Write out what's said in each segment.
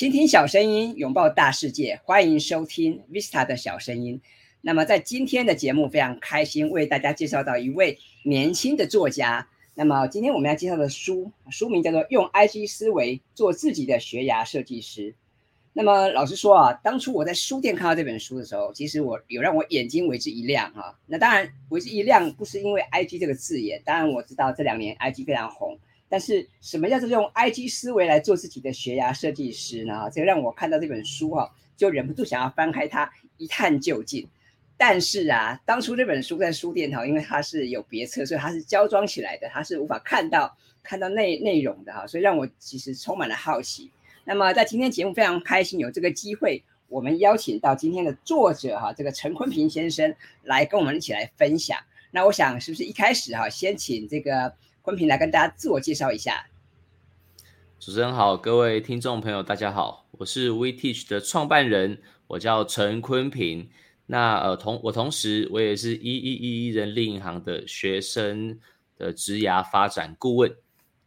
倾听小声音，拥抱大世界，欢迎收听 Vista 的小声音。那么，在今天的节目，非常开心为大家介绍到一位年轻的作家。那么，今天我们要介绍的书，书名叫做《用 IG 思维做自己的学牙设计师》。那么，老实说啊，当初我在书店看到这本书的时候，其实我有让我眼睛为之一亮哈。那当然，为之一亮不是因为 IG 这个字眼，当然我知道这两年 IG 非常红。但是什么叫做用 IG 思维来做自己的学牙设计师呢？这让我看到这本书哈，就忍不住想要翻开它一探究竟。但是啊，当初这本书在书店哈，因为它是有别册，所以它是胶装起来的，它是无法看到看到内内容的哈，所以让我其实充满了好奇。那么在今天节目非常开心有这个机会，我们邀请到今天的作者哈，这个陈坤平先生来跟我们一起来分享。那我想是不是一开始哈，先请这个。坤平来跟大家自我介绍一下。主持人好，各位听众朋友，大家好，我是 We Teach 的创办人，我叫陈坤平。那呃同我同时我也是一一一一人力银行的学生的职涯发展顾问。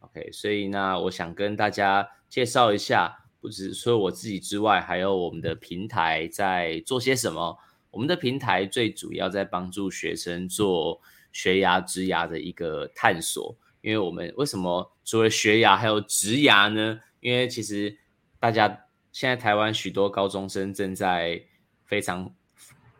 OK，所以那我想跟大家介绍一下，不只是我自己之外，还有我们的平台在做些什么。我们的平台最主要在帮助学生做学牙职涯的一个探索。因为我们为什么除了学牙还有植牙呢？因为其实大家现在台湾许多高中生正在非常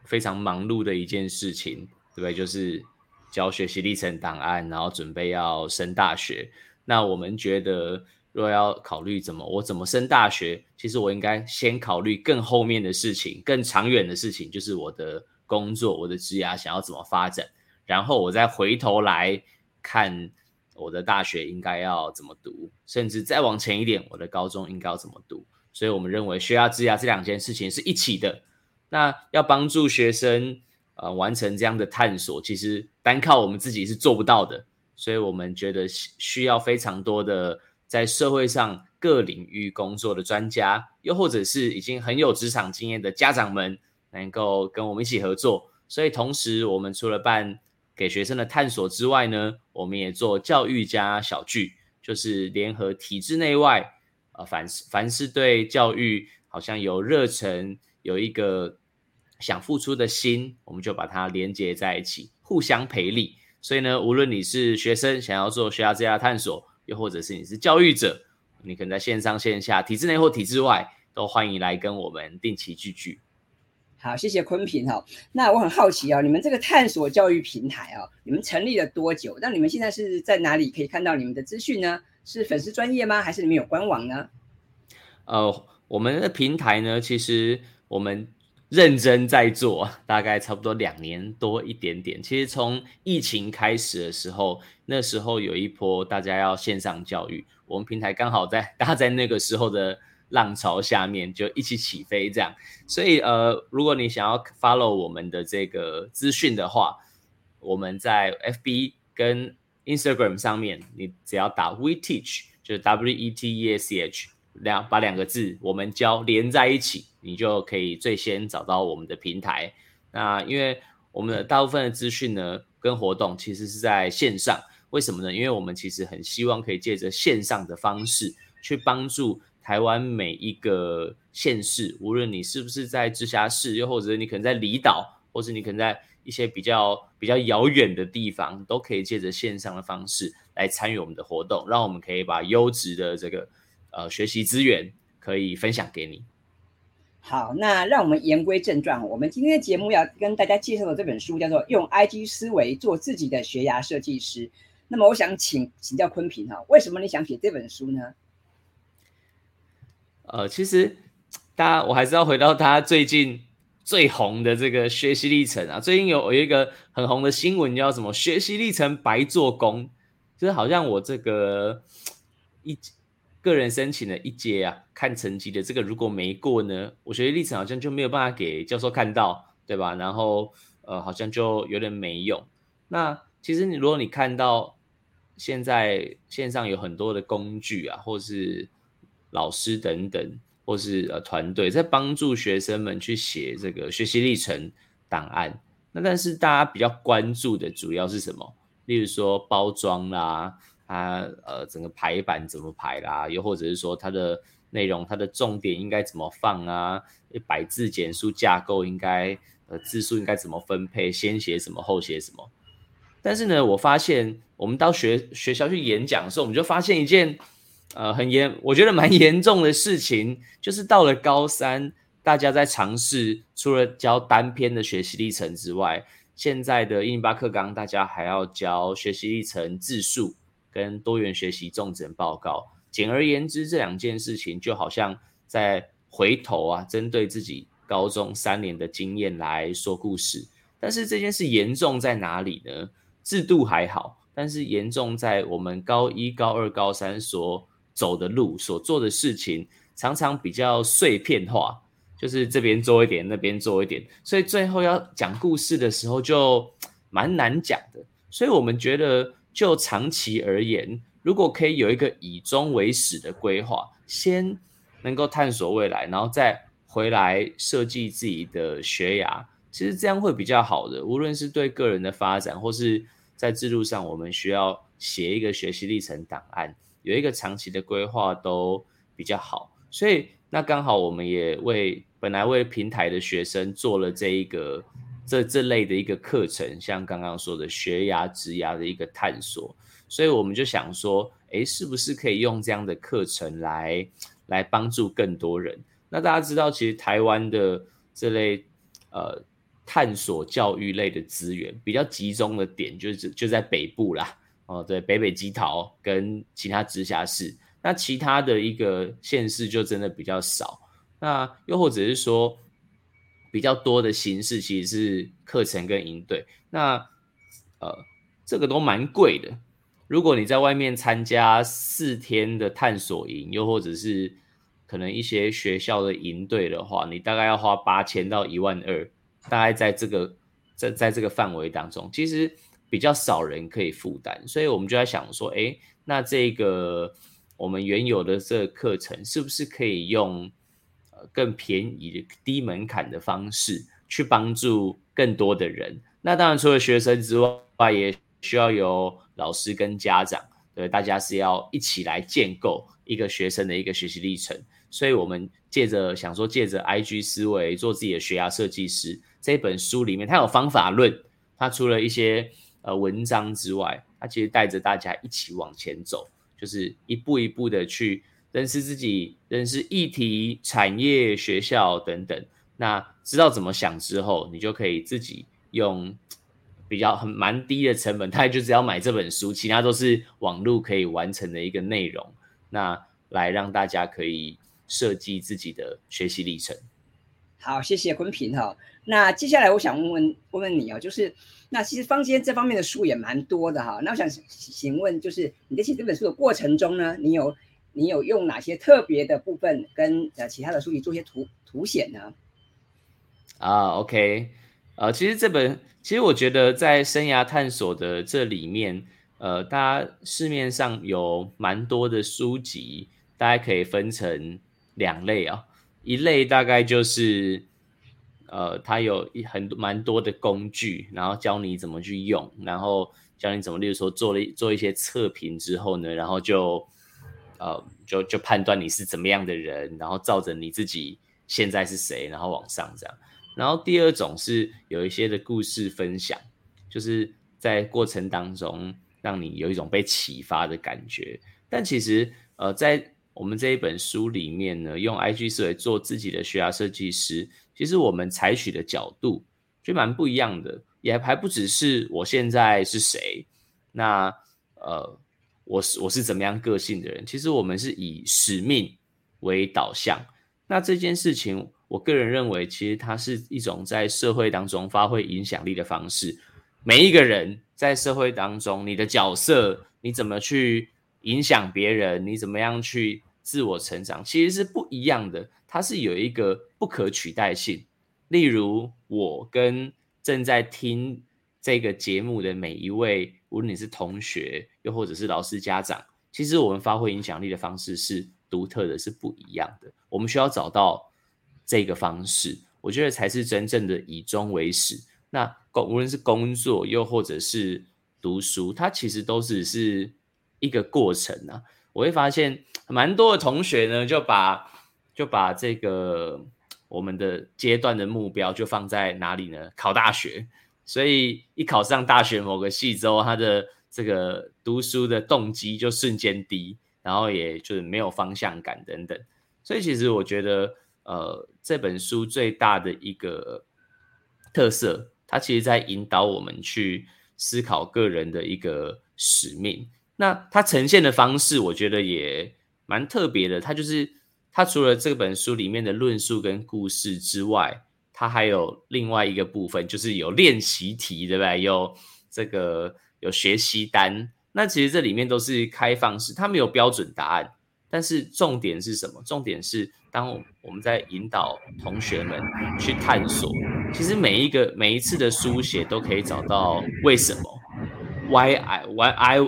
非常忙碌的一件事情，对不对？就是交学习历程档案，然后准备要升大学。那我们觉得，若要考虑怎么我怎么升大学，其实我应该先考虑更后面的事情，更长远的事情，就是我的工作、我的职涯想要怎么发展，然后我再回头来看。我的大学应该要怎么读，甚至再往前一点，我的高中应该要怎么读？所以我们认为学牙治牙这两件事情是一起的。那要帮助学生呃完成这样的探索，其实单靠我们自己是做不到的。所以我们觉得需要非常多的在社会上各领域工作的专家，又或者是已经很有职场经验的家长们，能够跟我们一起合作。所以同时，我们除了办给学生的探索之外呢，我们也做教育加小聚，就是联合体制内外，呃，凡是凡是对教育好像有热忱，有一个想付出的心，我们就把它连接在一起，互相培力。所以呢，无论你是学生想要做学校这家探索，又或者是你是教育者，你可能在线上线下、体制内或体制外，都欢迎来跟我们定期聚聚。好，谢谢坤平哈。那我很好奇啊，你们这个探索教育平台啊，你们成立了多久？那你们现在是在哪里可以看到你们的资讯呢？是粉丝专业吗？还是你们有官网呢？呃，我们的平台呢，其实我们认真在做，大概差不多两年多一点点。其实从疫情开始的时候，那时候有一波大家要线上教育，我们平台刚好在大家在那个时候的。浪潮下面就一起起飞，这样。所以呃，如果你想要 follow 我们的这个资讯的话，我们在 FB 跟 Instagram 上面，你只要打 We Teach，就是 W E T E C H 两把两个字我们教连在一起，你就可以最先找到我们的平台。那因为我们的大部分的资讯呢，跟活动其实是在线上，为什么呢？因为我们其实很希望可以借着线上的方式去帮助。台湾每一个县市，无论你是不是在直辖市，又或者你可能在离岛，或是你可能在一些比较比较遥远的地方，都可以借着线上的方式来参与我们的活动，让我们可以把优质的这个呃学习资源可以分享给你。好，那让我们言归正传，我们今天的节目要跟大家介绍的这本书叫做《用 IG 思维做自己的学牙设计师》。那么，我想请请教坤平哈，为什么你想写这本书呢？呃，其实大家我还是要回到他最近最红的这个学习历程啊。最近有有一个很红的新闻，叫什么“学习历程白做工”，就是好像我这个一个人申请的一阶啊，看成绩的这个如果没过呢，我学习历程好像就没有办法给教授看到，对吧？然后呃，好像就有点没用。那其实你如果你看到现在线上有很多的工具啊，或是老师等等，或是呃团队在帮助学生们去写这个学习历程档案。那但是大家比较关注的主要是什么？例如说包装啦，它呃整个排版怎么排啦，又或者是说它的内容、它的重点应该怎么放啊？百字简书架构应该呃字数应该怎么分配？先写什么后写什么？但是呢，我发现我们到学学校去演讲的时候，我们就发现一件呃很严，我觉得蛮 严重的事情，就是到了高三，大家在尝试除了教单篇的学习历程之外，现在的一零八课纲大家还要教学习历程字数。跟多元学习重整报告，简而言之，这两件事情就好像在回头啊，针对自己高中三年的经验来说故事。但是这件事严重在哪里呢？制度还好，但是严重在我们高一、高二、高三所走的路、所做的事情，常常比较碎片化，就是这边做一点，那边做一点，所以最后要讲故事的时候就蛮难讲的。所以我们觉得。就长期而言，如果可以有一个以终为始的规划，先能够探索未来，然后再回来设计自己的学涯，其实这样会比较好的。无论是对个人的发展，或是在制度上，我们需要写一个学习历程档案，有一个长期的规划都比较好。所以，那刚好我们也为本来为平台的学生做了这一个。这这类的一个课程，像刚刚说的学涯、职涯的一个探索，所以我们就想说，诶，是不是可以用这样的课程来来帮助更多人？那大家知道，其实台湾的这类呃探索教育类的资源比较集中的点，就是就在北部啦，哦，对，北北基桃跟其他直辖市，那其他的一个县市就真的比较少。那又或者是说。比较多的形式其实是课程跟营队，那呃这个都蛮贵的。如果你在外面参加四天的探索营，又或者是可能一些学校的营队的话，你大概要花八千到一万二，大概在这个在在这个范围当中，其实比较少人可以负担。所以我们就在想说，哎，那这个我们原有的这个课程是不是可以用呃？更便宜的低门槛的方式去帮助更多的人。那当然，除了学生之外，也需要有老师跟家长，对，大家是要一起来建构一个学生的一个学习历程。所以，我们借着想说，借着 IG 思维做自己的学涯设计师这本书里面，它有方法论，它除了一些呃文章之外，它其实带着大家一起往前走，就是一步一步的去。认识自己，认识议题、产业、学校等等。那知道怎么想之后，你就可以自己用比较很蛮低的成本，大概就只要买这本书，其他都是网络可以完成的一个内容。那来让大家可以设计自己的学习历程。好，谢谢坤平哈。那接下来我想问问问问你哦，就是那其实坊间这方面的书也蛮多的哈。那我想请问，就是你在写这本书的过程中呢，你有？你有用哪些特别的部分跟呃其他的书籍做些图图显呢？啊，OK，呃，其实这本其实我觉得在生涯探索的这里面，呃，大家市面上有蛮多的书籍，大家可以分成两类啊，一类大概就是呃，它有一很蛮多的工具，然后教你怎么去用，然后教你怎么，例如说做了做一些测评之后呢，然后就。呃，就就判断你是怎么样的人，然后照着你自己现在是谁，然后往上这样。然后第二种是有一些的故事分享，就是在过程当中让你有一种被启发的感觉。但其实呃，在我们这一本书里面呢，用 IG 思维做自己的学涯设计师，其实我们采取的角度就蛮不一样的，也还不只是我现在是谁，那呃。我是我是怎么样个性的人？其实我们是以使命为导向。那这件事情，我个人认为，其实它是一种在社会当中发挥影响力的方式。每一个人在社会当中，你的角色，你怎么去影响别人？你怎么样去自我成长？其实是不一样的。它是有一个不可取代性。例如，我跟正在听这个节目的每一位。无论你是同学，又或者是老师、家长，其实我们发挥影响力的方式是独特的，是不一样的。我们需要找到这个方式，我觉得才是真正的以终为始。那工无论是工作，又或者是读书，它其实都只是一一个过程啊。我会发现蛮多的同学呢，就把就把这个我们的阶段的目标就放在哪里呢？考大学。所以一考上大学某个系之后，他的这个读书的动机就瞬间低，然后也就是没有方向感等等。所以其实我觉得，呃，这本书最大的一个特色，它其实在引导我们去思考个人的一个使命。那它呈现的方式，我觉得也蛮特别的。它就是它除了这本书里面的论述跟故事之外，它还有另外一个部分，就是有练习题，对不对？有这个有学习单。那其实这里面都是开放式，它没有标准答案。但是重点是什么？重点是当我们在引导同学们去探索，其实每一个每一次的书写都可以找到为什么？Why I Why I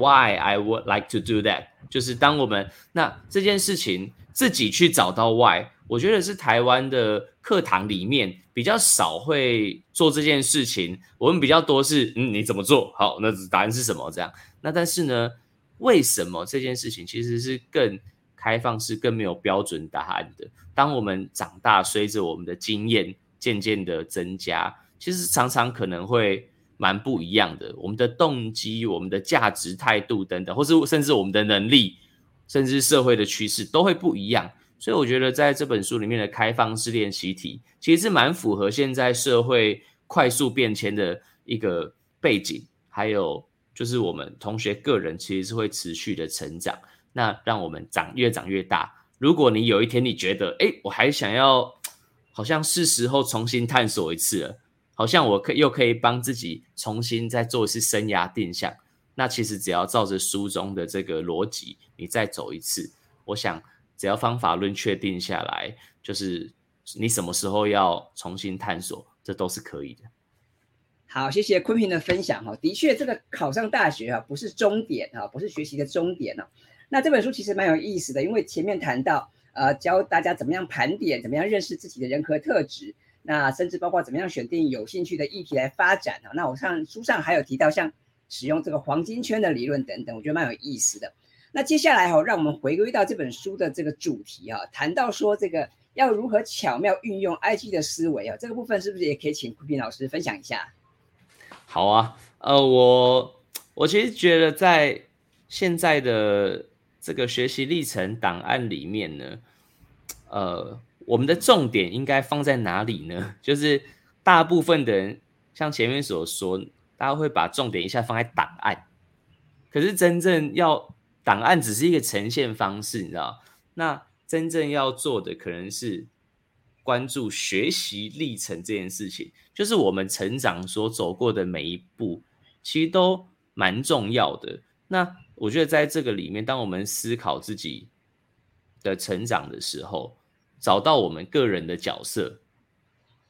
Why I would like to do that？就是当我们那这件事情自己去找到 Why，我觉得是台湾的课堂里面比较少会做这件事情。我们比较多是嗯，你怎么做好？那答案是什么？这样。那但是呢，为什么这件事情其实是更开放式、更没有标准答案的？当我们长大，随着我们的经验渐渐的增加，其实常常可能会。蛮不一样的，我们的动机、我们的价值态度等等，或是甚至我们的能力，甚至社会的趋势都会不一样。所以我觉得在这本书里面的开放式练习题，其实是蛮符合现在社会快速变迁的一个背景，还有就是我们同学个人其实是会持续的成长，那让我们长越长越大。如果你有一天你觉得，哎，我还想要，好像是时候重新探索一次了。好像我可又可以帮自己重新再做一次生涯定向，那其实只要照着书中的这个逻辑，你再走一次，我想只要方法论确定下来，就是你什么时候要重新探索，这都是可以的。好，谢谢坤平的分享哈。的确，这个考上大学啊，不是终点啊，不是学习的终点呢。那这本书其实蛮有意思的，因为前面谈到呃，教大家怎么样盘点，怎么样认识自己的人格特质。那甚至包括怎么样选定有兴趣的议题来发展啊？那我上书上还有提到像使用这个黄金圈的理论等等，我觉得蛮有意思的。那接下来哈，让我们回归到这本书的这个主题啊，谈到说这个要如何巧妙运用 IG 的思维啊，这个部分是不是也可以请顾平老师分享一下？好啊，呃，我我其实觉得在现在的这个学习历程档案里面呢，呃。我们的重点应该放在哪里呢？就是大部分的人，像前面所说，大家会把重点一下放在档案，可是真正要档案只是一个呈现方式，你知道？那真正要做的可能是关注学习历程这件事情，就是我们成长所走过的每一步，其实都蛮重要的。那我觉得在这个里面，当我们思考自己的成长的时候，找到我们个人的角色，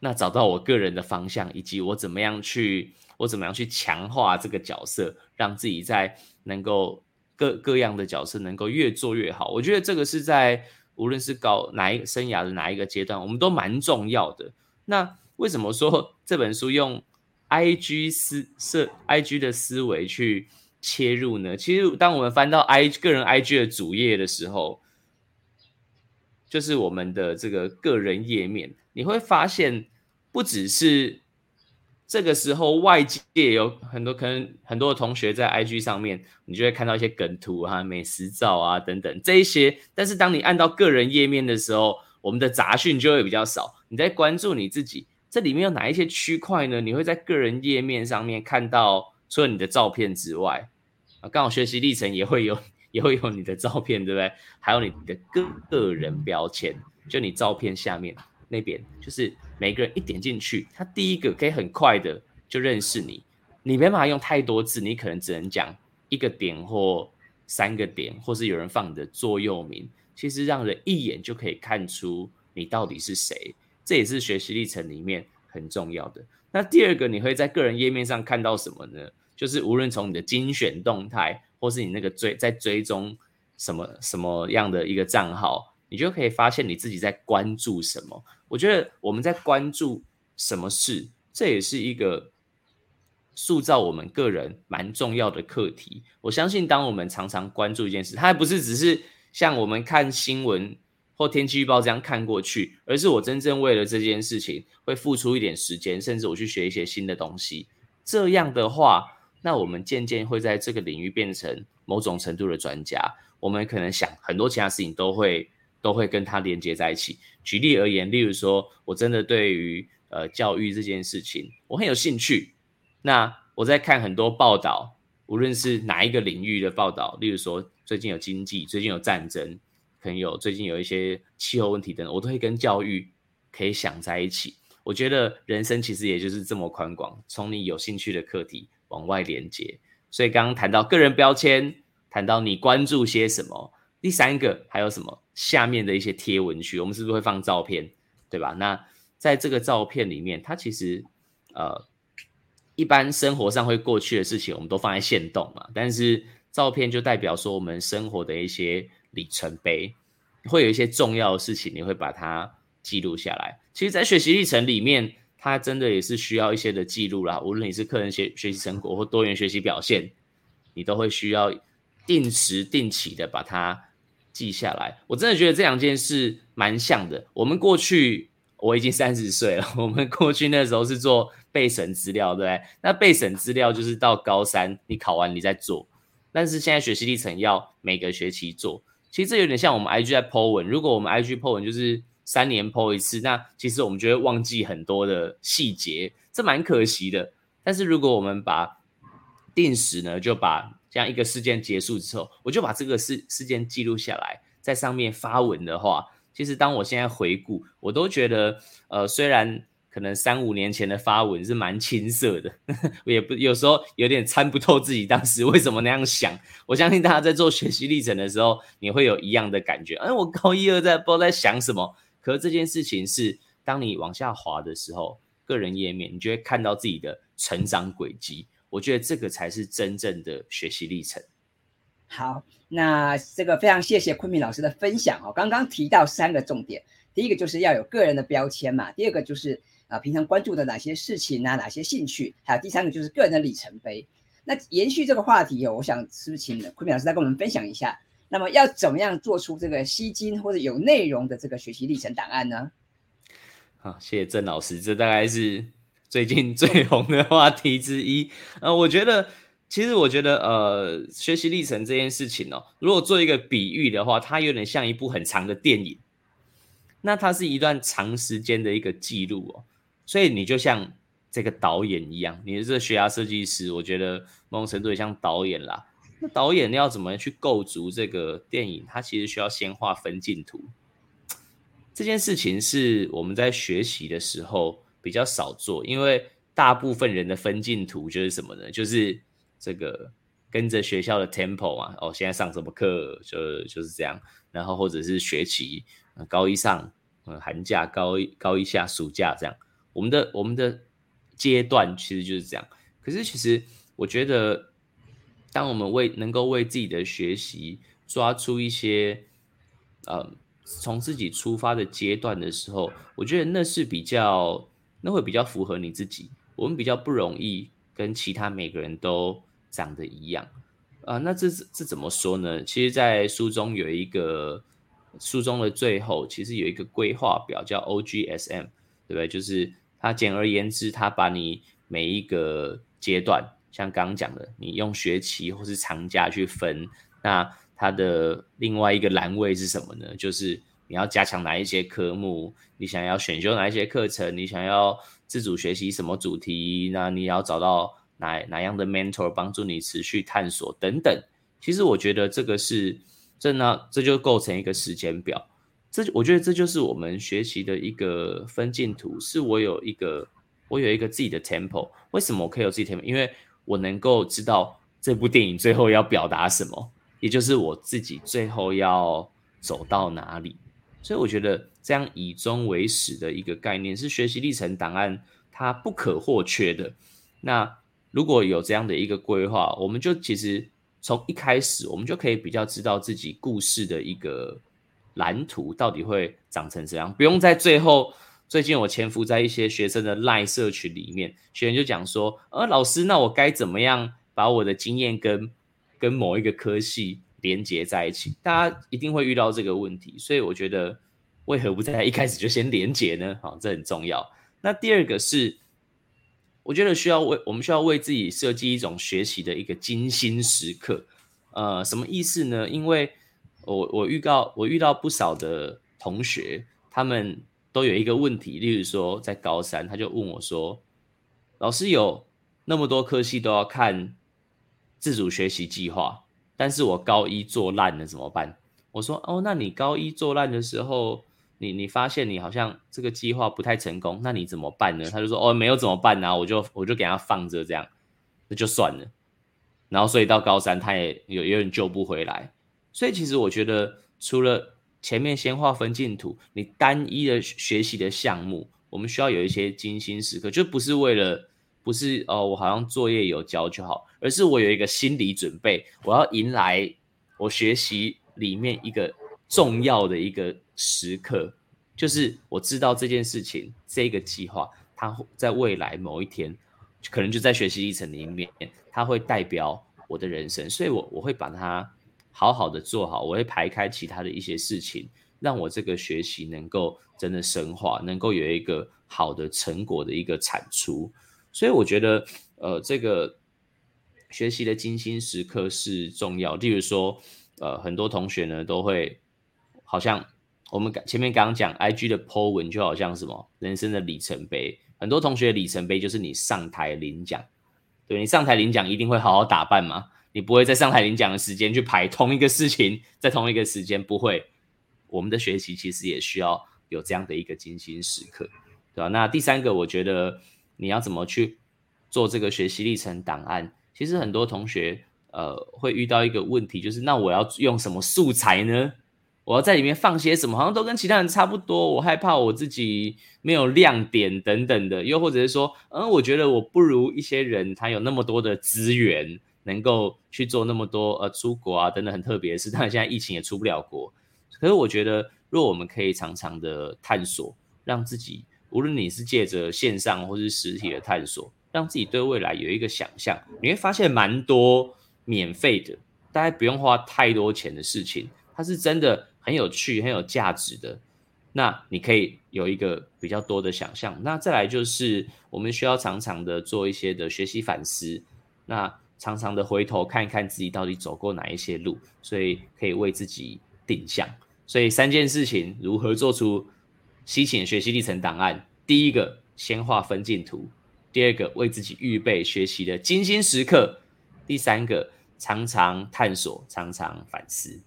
那找到我个人的方向，以及我怎么样去，我怎么样去强化这个角色，让自己在能够各各样的角色能够越做越好。我觉得这个是在无论是搞哪一生涯的哪一个阶段，我们都蛮重要的。那为什么说这本书用 I G 思设 I G 的思维去切入呢？其实当我们翻到 I 个人 I G 的主页的时候，就是我们的这个个人页面，你会发现，不只是这个时候，外界有很多可能很多的同学在 IG 上面，你就会看到一些梗图啊、美食照啊等等这一些。但是当你按到个人页面的时候，我们的杂讯就会比较少。你在关注你自己，这里面有哪一些区块呢？你会在个人页面上面看到，除了你的照片之外，啊，刚好学习历程也会有。也会有你的照片，对不对？还有你的个个人标签，就你照片下面那边，就是每个人一点进去，他第一个可以很快的就认识你。你没办法用太多字，你可能只能讲一个点或三个点，或是有人放你的座右铭，其实让人一眼就可以看出你到底是谁。这也是学习历程里面很重要的。那第二个，你会在个人页面上看到什么呢？就是无论从你的精选动态。或是你那个追在追踪什么什么样的一个账号，你就可以发现你自己在关注什么。我觉得我们在关注什么事，这也是一个塑造我们个人蛮重要的课题。我相信，当我们常常关注一件事，它还不是只是像我们看新闻或天气预报这样看过去，而是我真正为了这件事情会付出一点时间，甚至我去学一些新的东西。这样的话，那我们渐渐会在这个领域变成某种程度的专家。我们可能想很多其他事情都会都会跟它连接在一起。举例而言，例如说我真的对于呃教育这件事情我很有兴趣，那我在看很多报道，无论是哪一个领域的报道，例如说最近有经济，最近有战争，可能有最近有一些气候问题等等，我都会跟教育可以想在一起。我觉得人生其实也就是这么宽广，从你有兴趣的课题往外连接。所以刚刚谈到个人标签。谈到你关注些什么，第三个还有什么？下面的一些贴文区，我们是不是会放照片，对吧？那在这个照片里面，它其实呃，一般生活上会过去的事情，我们都放在线动嘛。但是照片就代表说我们生活的一些里程碑，会有一些重要的事情，你会把它记录下来。其实，在学习历程里面，它真的也是需要一些的记录啦。无论你是个人学学习成果或多元学习表现，你都会需要。定时定期的把它记下来，我真的觉得这两件事蛮像的。我们过去我已经三十岁了，我们过去那时候是做备审资料，对不对？那备审资料就是到高三你考完你再做，但是现在学习历程要每个学期做。其实这有点像我们 IG 在 po 文，如果我们 IG po 文就是三年剖一次，那其实我们就会忘记很多的细节，这蛮可惜的。但是如果我们把定时呢，就把这样一个事件结束之后，我就把这个事事件记录下来，在上面发文的话，其实当我现在回顾，我都觉得，呃，虽然可能三五年前的发文是蛮青涩的，也不有时候有点参不透自己当时为什么那样想。我相信大家在做学习历程的时候，你会有一样的感觉。哎，我高一二在不知道在想什么，可是这件事情是，当你往下滑的时候，个人页面，你就会看到自己的成长轨迹。我觉得这个才是真正的学习历程。好，那这个非常谢谢昆明老师的分享哦。刚刚提到三个重点，第一个就是要有个人的标签嘛，第二个就是啊平常关注的哪些事情啊，哪些兴趣，还有第三个就是个人的里程碑。那延续这个话题哦，我想是不是请昆明老师再跟我们分享一下，那么要怎么样做出这个吸睛或者有内容的这个学习历程档案呢？好，谢谢郑老师，这大概是。最近最红的话题之一，呃，我觉得，其实我觉得，呃，学习历程这件事情哦，如果做一个比喻的话，它有点像一部很长的电影，那它是一段长时间的一个记录哦，所以你就像这个导演一样，你是这学牙设计师，我觉得某种程度也像导演啦。那 导演要怎么去构筑这个电影？它其实需要先画分镜图，这件事情是我们在学习的时候。比较少做，因为大部分人的分镜图就是什么呢？就是这个跟着学校的 tempo 嘛，哦，现在上什么课就就是这样，然后或者是学期，高一上，嗯，寒假高一高一下，暑假这样，我们的我们的阶段其实就是这样。可是其实我觉得，当我们为能够为自己的学习抓出一些，呃，从自己出发的阶段的时候，我觉得那是比较。那会比较符合你自己，我们比较不容易跟其他每个人都长得一样啊。那这这怎么说呢？其实，在书中有一个书中的最后，其实有一个规划表叫 OGSM，对不对？就是它简而言之，它把你每一个阶段，像刚刚讲的，你用学期或是长假去分，那它的另外一个栏位是什么呢？就是。你要加强哪一些科目？你想要选修哪一些课程？你想要自主学习什么主题？那你要找到哪哪样的 mentor 帮助你持续探索等等。其实我觉得这个是这呢，这就构成一个时间表。这我觉得这就是我们学习的一个分镜图。是我有一个我有一个自己的 tempo。为什么我可以有自己 tempo？因为我能够知道这部电影最后要表达什么，也就是我自己最后要走到哪里。所以我觉得这样以终为始的一个概念是学习历程档案它不可或缺的。那如果有这样的一个规划，我们就其实从一开始我们就可以比较知道自己故事的一个蓝图到底会长成怎样，不用在最后最近我潜伏在一些学生的赖社群里面，学员就讲说，呃，老师，那我该怎么样把我的经验跟跟某一个科系连接在一起？大家一定会遇到这个问题，所以我觉得为何不在一开始就先连接呢？好，这很重要。那第二个是。我觉得需要为我们需要为自己设计一种学习的一个精心时刻，呃，什么意思呢？因为我我预告我遇到不少的同学，他们都有一个问题，例如说在高三，他就问我说：“老师有那么多科系都要看自主学习计划，但是我高一做烂了怎么办？”我说：“哦，那你高一做烂的时候。”你你发现你好像这个计划不太成功，那你怎么办呢？他就说哦，没有怎么办呢？我就我就给他放着这样，那就算了。然后所以到高三他也有有点救不回来。所以其实我觉得，除了前面先画分镜图，你单一的学习的项目，我们需要有一些精心时刻，就不是为了不是哦，我好像作业有交就好，而是我有一个心理准备，我要迎来我学习里面一个重要的一个。时刻，就是我知道这件事情，这个计划，它在未来某一天，可能就在学习历程里面，它会代表我的人生，所以我我会把它好好的做好，我会排开其他的一些事情，让我这个学习能够真的深化，能够有一个好的成果的一个产出。所以我觉得，呃，这个学习的精心时刻是重要。例如说，呃，很多同学呢都会好像。我们前面刚刚讲，I G 的 po 文就好像什么人生的里程碑，很多同学的里程碑就是你上台领奖，对你上台领奖一定会好好打扮吗？你不会在上台领奖的时间去排同一个事情，在同一个时间不会。我们的学习其实也需要有这样的一个精心时刻，对吧？那第三个，我觉得你要怎么去做这个学习历程档案？其实很多同学呃会遇到一个问题，就是那我要用什么素材呢？我要在里面放些什么？好像都跟其他人差不多。我害怕我自己没有亮点等等的，又或者是说，嗯，我觉得我不如一些人，他有那么多的资源，能够去做那么多呃出国啊等等很特别的事。当然现在疫情也出不了国，可是我觉得，若我们可以常常的探索，让自己无论你是借着线上或是实体的探索，让自己对未来有一个想象，你会发现蛮多免费的，大家不用花太多钱的事情，它是真的。很有趣、很有价值的，那你可以有一个比较多的想象。那再来就是，我们需要常常的做一些的学习反思，那常常的回头看一看自己到底走过哪一些路，所以可以为自己定向。所以三件事情如何做出吸引学习历程档案？第一个，先画分镜图；第二个，为自己预备学习的精心时刻；第三个，常常探索，常常反思。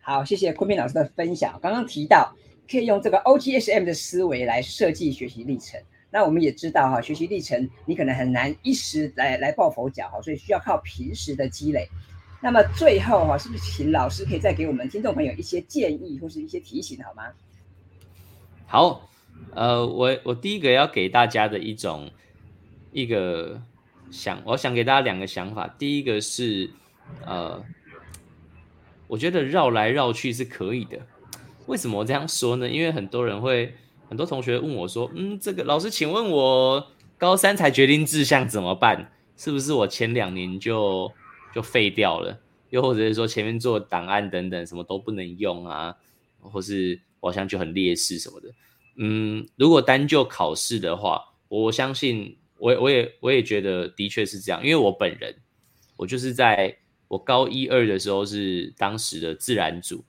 好，谢谢昆平老师的分享。刚刚提到可以用这个 OGSM 的思维来设计学习历程。那我们也知道哈，学习历程你可能很难一时来来抱佛脚哈，所以需要靠平时的积累。那么最后哈，是不是请老师可以再给我们听众朋友一些建议或是一些提醒好吗？好，呃，我我第一个要给大家的一种一个想，我想给大家两个想法。第一个是呃。我觉得绕来绕去是可以的，为什么我这样说呢？因为很多人会，很多同学问我说：“嗯，这个老师，请问我高三才决定志向怎么办？是不是我前两年就就废掉了？又或者是说前面做档案等等什么都不能用啊？或是我好像就很劣势什么的？嗯，如果单就考试的话，我相信我我也我也觉得的确是这样，因为我本人我就是在。我高一二的时候是当时的自然组，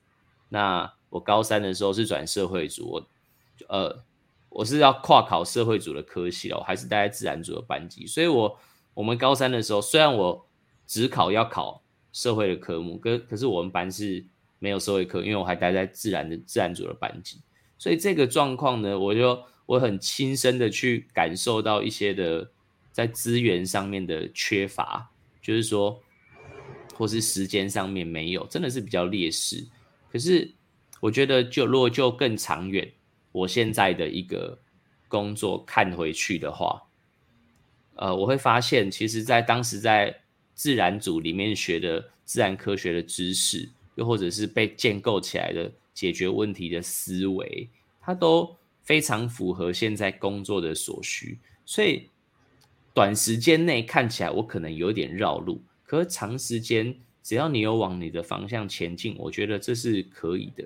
那我高三的时候是转社会组，我呃我是要跨考社会组的科系了，我还是待在自然组的班级，所以我我们高三的时候，虽然我只考要考社会的科目，可可是我们班是没有社会课，因为我还待在自然的自然组的班级，所以这个状况呢，我就我很亲身的去感受到一些的在资源上面的缺乏，就是说。或是时间上面没有，真的是比较劣势。可是我觉得，就如果就更长远，我现在的一个工作看回去的话，呃，我会发现，其实，在当时在自然组里面学的自然科学的知识，又或者是被建构起来的解决问题的思维，它都非常符合现在工作的所需，所以短时间内看起来我可能有点绕路，可是长时间只要你有往你的方向前进，我觉得这是可以的。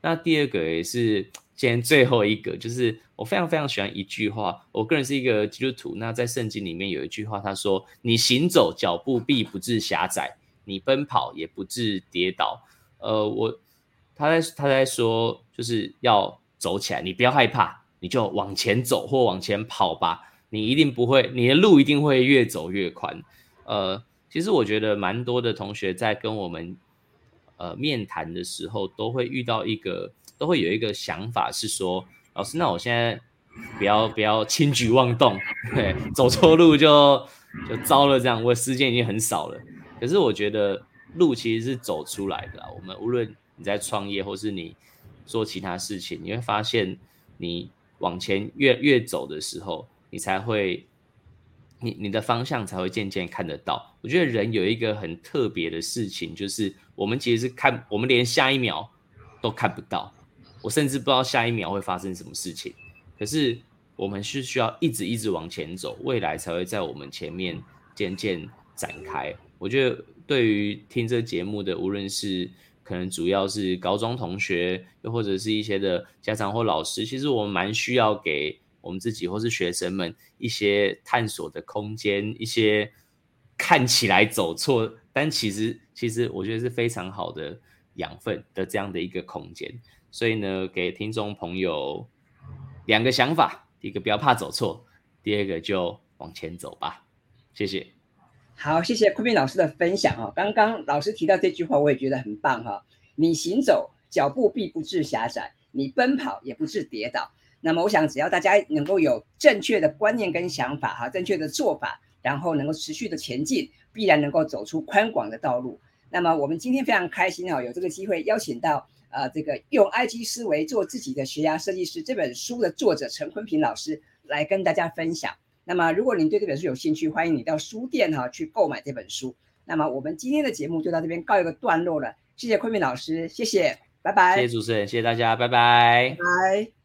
那第二个也是今天最后一个，就是我非常非常喜欢一句话。我个人是一个基督徒，那在圣经里面有一句话，他说：“你行走脚步必不致狭窄，你奔跑也不致跌倒。”呃，我他在他在说，就是要走起来，你不要害怕，你就往前走或往前跑吧，你一定不会，你的路一定会越走越宽。呃，其实我觉得蛮多的同学在跟我们。呃，面谈的时候都会遇到一个，都会有一个想法是说，老师，那我现在不要不要轻举妄动，对，走错路就就糟了，这样我时间已经很少了。可是我觉得路其实是走出来的，我们无论你在创业或是你做其他事情，你会发现你往前越越走的时候，你才会。你你的方向才会渐渐看得到。我觉得人有一个很特别的事情，就是我们其实是看，我们连下一秒都看不到。我甚至不知道下一秒会发生什么事情。可是我们是需要一直一直往前走，未来才会在我们前面渐渐展开。我觉得对于听这节目的，无论是可能主要是高中同学，又或者是一些的家长或老师，其实我们蛮需要给。我们自己或是学生们一些探索的空间，一些看起来走错，但其实其实我觉得是非常好的养分的这样的一个空间。所以呢，给听众朋友两个想法：第一个不要怕走错，第二个就往前走吧。谢谢。好，谢谢昆明老师的分享哦。刚刚老师提到这句话，我也觉得很棒哈。你行走脚步必不致狭窄，你奔跑也不致跌倒。那么，我想只要大家能够有正确的观念跟想法，哈，正确的做法，然后能够持续的前进，必然能够走出宽广的道路。那么，我们今天非常开心哈，有这个机会邀请到呃这个用 IG 思维做自己的学涯设计师这本书的作者陈坤平老师来跟大家分享。那么，如果您对这本书有兴趣，欢迎你到书店哈去购买这本书。那么，我们今天的节目就到这边告一个段落了。谢谢坤平老师，谢谢，拜拜。谢谢主持人，谢谢大家，拜拜，拜。